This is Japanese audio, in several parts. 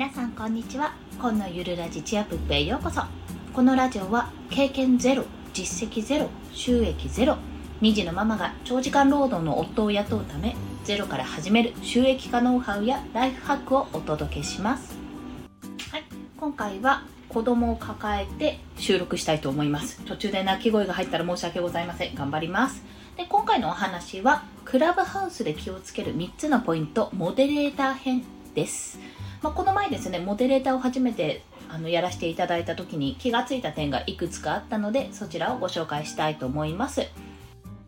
皆さんこんにちは。今のゆるラジチアプップへようこそ。このラジオは経験ゼロ実績ゼロ収益ゼロ2児のママが長時間労働の夫を雇うためゼロから始める収益化ノウハウやライフハックをお届けします。はい今回は子供を抱えて収録したいと思います。途中で泣き声が入ったら申し訳ございません。頑張ります。で今回のお話はクラブハウスで気をつける3つのポイントモデレーター編です、まあ、この前ですねモデレーターを初めてあのやらせていただいた時に気がついた点がいくつかあったのでそちらをご紹介したいと思います。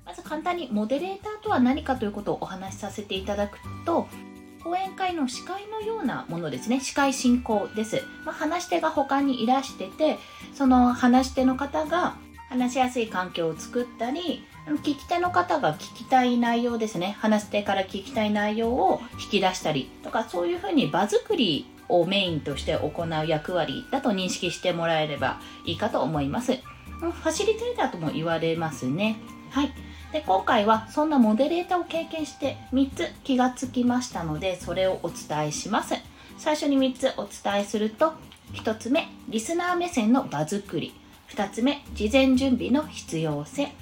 まず簡単にモデレーターとは何かということをお話しさせていただくと講演会の司会のようなものですね司会進行です、まあ、話し手が他にいらしててその話し手の方が話しやすい環境を作ったり聞き手の方が聞きたい内容ですね。話し手から聞きたい内容を引き出したりとかそういうふうに場作りをメインとして行う役割だと認識してもらえればいいかと思います。ファシリテーターとも言われますね。はい。で今回はそんなモデレーターを経験して3つ気がつきましたのでそれをお伝えします。最初に3つお伝えすると1つ目リスナー目線の場作り。2つ目事前準備の必要性。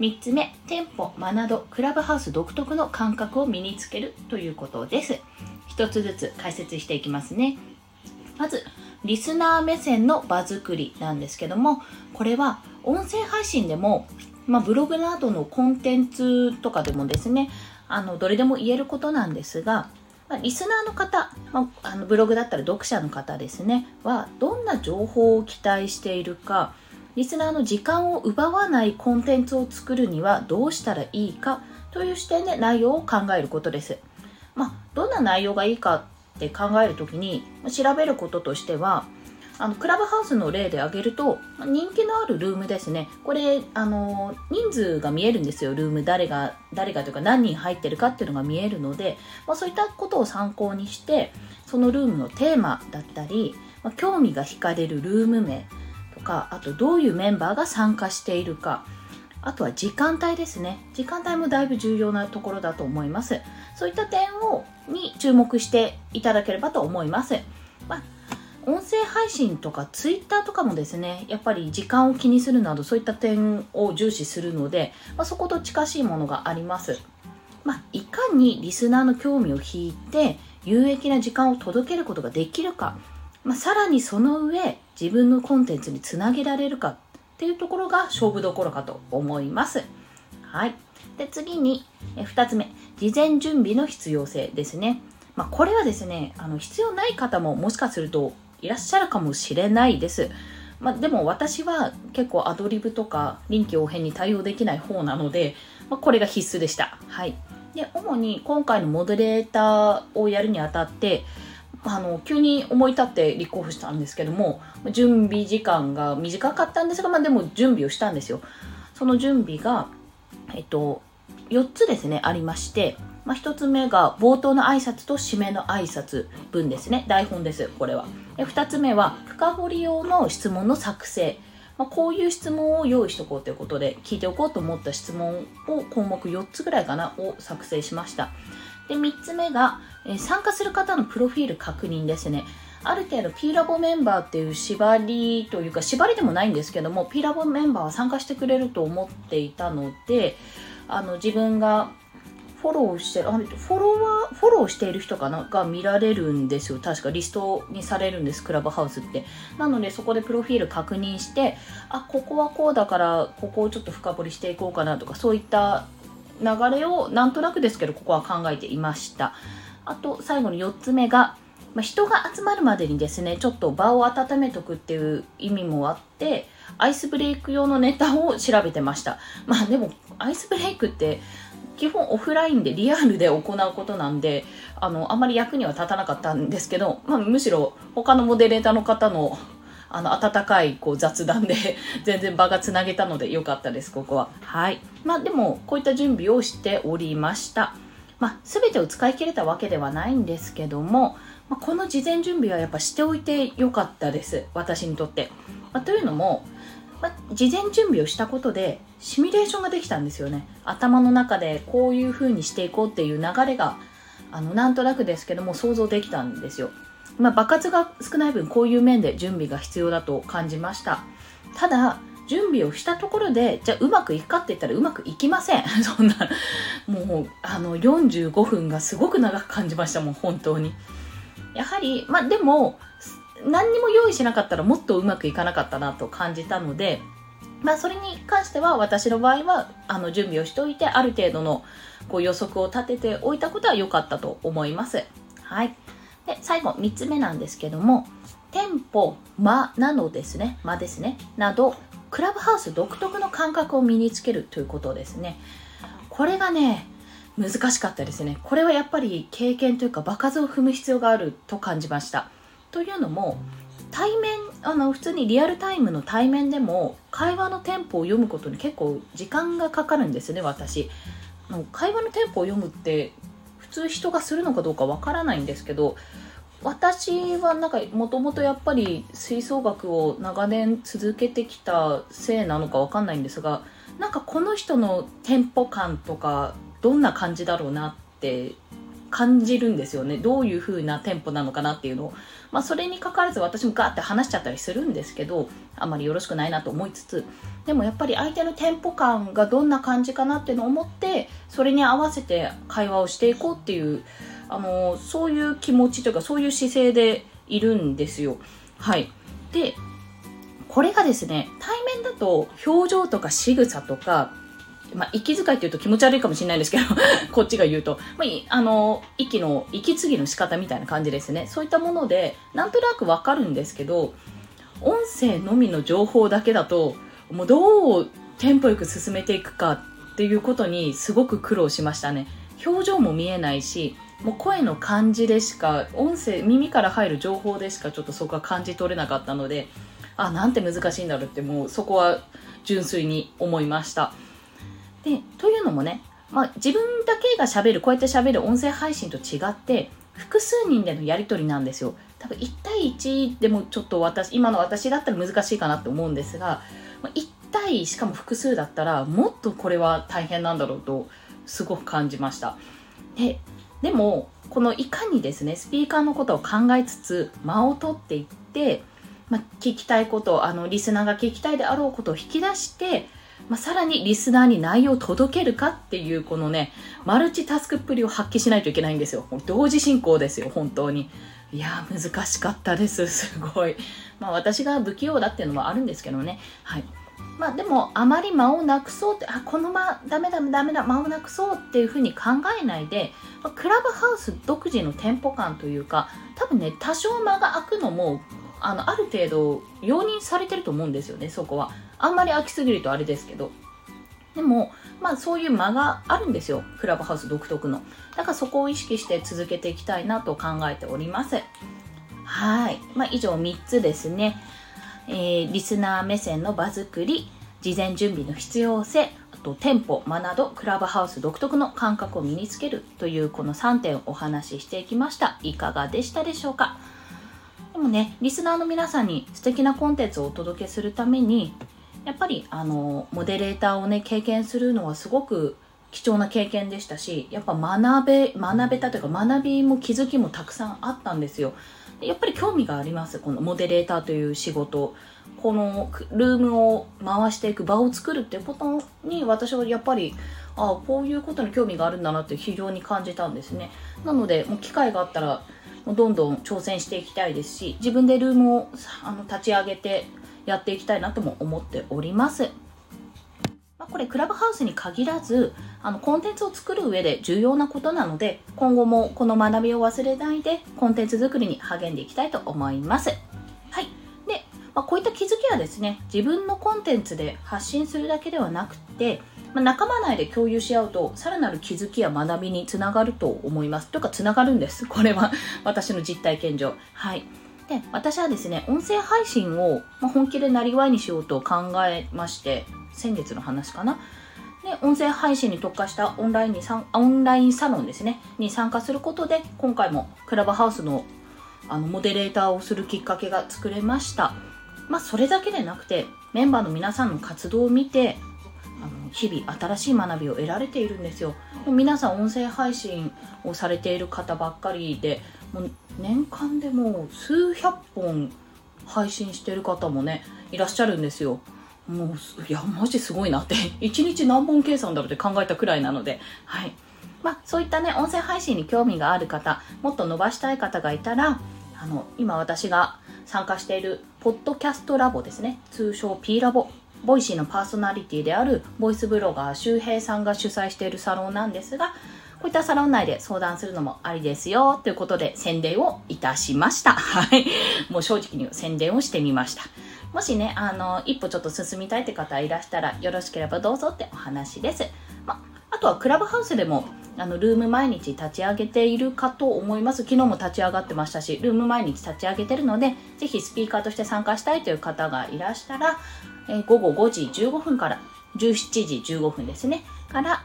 3つ目店舗間などクラブハウス独特の感覚を身につけるということです。1つずつ解説していきますね。まずリスナー目線の場作りなんですけどもこれは音声配信でも、まあ、ブログなどのコンテンツとかでもですねあのどれでも言えることなんですが、ま、リスナーの方、まあ、あのブログだったら読者の方ですねはどんな情報を期待しているかリスナーの時間を奪わないコンテンツを作るにはどうしたらいいかという視点で内容を考えることです。まあ、どんな内容がいいかって考えるときに調べることとしてはあのクラブハウスの例で挙げると人気のあるルームですねこれあの人数が見えるんですよルーム誰が誰がというか何人入ってるかっていうのが見えるので、まあ、そういったことを参考にしてそのルームのテーマだったり、まあ、興味が惹かれるルーム名かあとどういうメンバーが参加しているか。あとは時間帯ですね。時間帯もだいぶ重要なところだと思います。そういった点をに注目していただければと思います、まあ、音声配信とかツイッターとかもですねやっぱり時間を気にするなどそういった点を重視するので、まあ、そこと近しいものがあります。まあ、いかにリスナーの興味を引いて有益な時間を届けることができるか。まあ、さらにその上自分のコンテンツにつなげられるかっていうところが勝負どころかと思います。はい。で、次に、え2つ目、事前準備の必要性ですね。まあ、これはですね、あの必要ない方ももしかするといらっしゃるかもしれないです。まあ、でも私は結構アドリブとか臨機応変に対応できない方なので、まあ、これが必須でした。はい。で、主に今回のモデレーターをやるにあたって、あの急に思い立って立候補したんですけども準備時間が短かったんですが、まあ、でも準備をしたんですよ。その準備が、えっと、4つですねありまして、まあ、1つ目が冒頭の挨拶と締めの挨拶文ですね。台本ですこれは。で2つ目は深掘り用の質問の作成。まあ、こういう質問を用意しとこうということで聞いておこうと思った質問を項目4つぐらいかなを作成しました。で3つ目が、え、参加する方のプロフィール確認ですねある程度 P ラボメンバーっていう縛りというか縛りでもないんですけども P ラボメンバーは参加してくれると思っていたのであの自分がフォローしてる、あフォロワー、フォローしている人かな？が見られるんですよ。確かリストにされるんです、クラブハウスって。なのでそこでプロフィール確認して、あ、ここはこうだから、ここをちょっと深掘りしていこうかなとか、そういった流れをなんとなくですけどここは考えていました。あと最後の4つ目が、まあ、人が集まるまでにですねちょっと場を温めとくっていう意味もあってアイスブレイク用のネタを調べてました。まあでもアイスブレイクって基本オフラインでリアルで行うことなんであのあまり役には立たなかったんですけど、まあ、むしろ他のモデレーターの方のあの、温かいこう雑談で 全然場がつなげたのでよかったです、ここは。はい。まあでも、こういった準備をしておりました。まあ、全てを使い切れたわけではないんですけども、まあ、この事前準備はやっぱしておいてよかったです、私にとって。まあ、というのも、まあ、事前準備をしたことでシミュレーションができたんですよね頭の中でこういう風にしていこうっていう流れがあのなんとなくですけども想像できたんですよまあ、爆発が少ない分こういう面で準備が必要だと感じました。ただ準備をしたところでじゃあうまくいくかって言ったらうまくいきません。そんなもうあの45分がすごく長く感じましたもん本当に。やはりまあでも何にも用意しなかったらもっとうまくいかなかったなと感じたのでまあそれに関しては私の場合はあの準備をしておいてある程度のこう予測を立てておいたことは良かったと思います。はい。で最後3つ目なんですけども店舗間などですね。間ですね。などクラブハウス独特の感覚を身につけるということですね。これがね難しかったですね。これはやっぱり経験というか場数を踏む必要があると感じました。というのも対面あの普通にリアルタイムの対面でも会話のテンポを読むことに結構時間がかかるんですね私。会話のテンポを読むって通人がするのかどうかわからないんですけど私はなんかもともとやっぱり吹奏楽を長年続けてきたせいなのかわかんないんですがなんかこの人のテンポ感とかどんな感じだろうなって感じるんですよね。どういう風なテンポなのかなっていうのを、まあ、それにかかわらず私もガーって話しちゃったりするんですけどあまりよろしくないなと思いつつ。でもやっぱり相手のテンポ感がどんな感じかなっていうのを思ってそれに合わせて会話をしていこうっていうあのそういう気持ちというかそういう姿勢でいるんですよ。はい、でこれがですね対面だと表情とか仕草とかまあ、息遣いって言うと気持ち悪いかもしれないですけど こっちが言うと、まあ、あの、息の、息継ぎの仕方みたいな感じですね。そういったもので、なんとなくわかるんですけど、音声のみの情報だけだと、もうどうテンポよく進めていくかっていうことにすごく苦労しましたね。表情も見えないし、もう声の感じでしか音声耳から入る情報でしかちょっとそこは感じ取れなかったのであなんて難しいんだろうってもうそこは純粋に思いましたでというのもね、まあ、自分だけがしゃべるこうやってしゃべる音声配信と違って複数人でのやり取りなんですよ。多分1対1でもちょっと私今の私だったら難しいかなって思うんですが1対しかも複数だったらもっとこれは大変なんだろうとすごく感じました。ででもこのいかにですねスピーカーのことを考えつつ間を取っていって、まあ、聞きたいことあのリスナーが聞きたいであろうことを引き出して、まあ、さらにリスナーに内容を届けるかっていうこのねマルチタスクっぷりを発揮しないといけないんですよ。同時進行ですよ本当に。いや難しかったです。すごい。まあ私が不器用だっていうのもあるんですけどね。はい。まあでもあまり間をなくそうってあこの間ダメだダメだ間をなくそうっていうふうに考えないでクラブハウス独自のテンポ感というか多分ね多少間が空くのもあのある程度容認されてると思うんですよねそこは。あんまり空きすぎるとあれですけど。でもまあそういう間があるんですよクラブハウス独特の。だからそこを意識して続けていきたいなと考えております。はい、まあ、以上3つですね。えー、リスナー目線の場作り事前準備の必要性あと店舗間などクラブハウス独特の感覚を身につけるというこの3点をお話ししていきました。いかがでしたでしょうか？もねリスナーの皆さんに素敵なコンテンツをお届けするためにやっぱりあのモデレーターをね経験するのはすごく貴重な経験でしたしやっぱ学べ学べたというか学びも気づきもたくさんあったんですよ。やっぱり興味がありますこのモデレーターという仕事。このルームを回していく場を作るっていうことに私はやっぱりああこういうことに興味があるんだなって非常に感じたんですね。なのでもう機会があったらどんどん挑戦していきたいですし自分でルームをあの立ち上げてやっていきたいなとも思っております。まあ、これクラブハウスに限らずあのコンテンツを作る上で重要なことなので今後もこの学びを忘れないでコンテンツ作りに励んでいきたいと思います。はい。で、まあ、こういった気づきはですね自分のコンテンツで発信するだけではなくてまあ、仲間内で共有し合うとさらなる気づきや学びにつながると思います。というかつながるんです。これは。私の実体験上。はい。で私はですね音声配信をま本気でなりわいにしようと考えまして先月の話かな。で、音声配信に特化したオンラインにオンラインサロンですね、に参加することで、今回もクラブハウスのあのモデレーターをするきっかけが作れました。まあ、それだけでなくて、メンバーの皆さんの活動を見て、あの日々新しい学びを得られているんですよ。皆さん音声配信をされている方ばっかりでもう年間でも数百本配信してる方もねいらっしゃるんですよ。もういやマジすごいなって。1日何本計算だろうって考えたくらいなので。はい。まあ、そういったね音声配信に興味がある方もっと伸ばしたい方がいたらあの今私が参加しているポッドキャストラボですね。通称 P ラボ。 Voicy のパーソナリティであるボイスブロガー周平さんが主催しているサロンなんですがこういったサロン内で相談するのもありですよということで宣伝をいたしました。はい。もう正直に宣伝をしてみました。もしね、あの、一歩ちょっと進みたいって方いらしたらよろしければどうぞってお話です。まあとはクラブハウスでもあのルーム毎日立ち上げているかと思います。昨日も立ち上がってましたし、ルーム毎日立ち上げてるので、ぜひスピーカーとして参加したいという方がいらしたら、え、午後5時15分から17時15分ですね、から、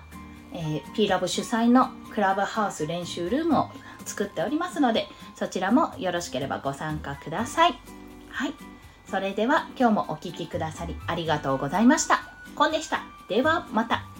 えー、P ラボ主催のクラブハウス練習ルームを作っておりますので、そちらもよろしければご参加ください。はい。それでは今日もお聴きくださりありがとうございました。コンでした。ではまた。